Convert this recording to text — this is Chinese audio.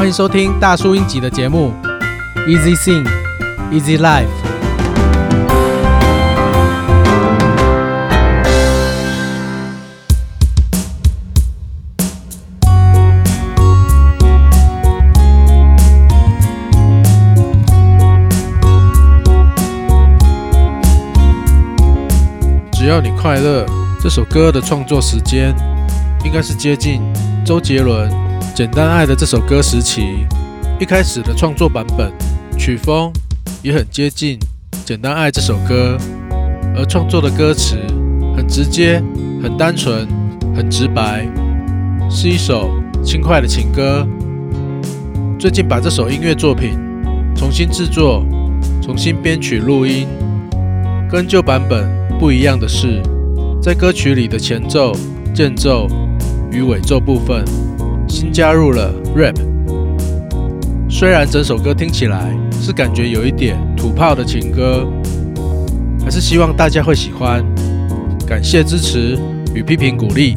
欢迎收听大叔英集的节目，Easy Sing, Easy Life。只要你快乐，这首歌的创作时间应该是接近周杰伦。简单爱的这首歌时期，一开始的创作版本，曲风也很接近简单爱这首歌，而创作的歌词很直接、很单纯、很直白，是一首轻快的情歌。最近把这首音乐作品重新制作、重新编曲录音，跟旧版本不一样的是，在歌曲里的前奏、间奏与尾奏部分。新加入了 rap，虽然整首歌听起来是感觉有一点土炮的情歌，还是希望大家会喜欢。感谢支持与批评鼓励。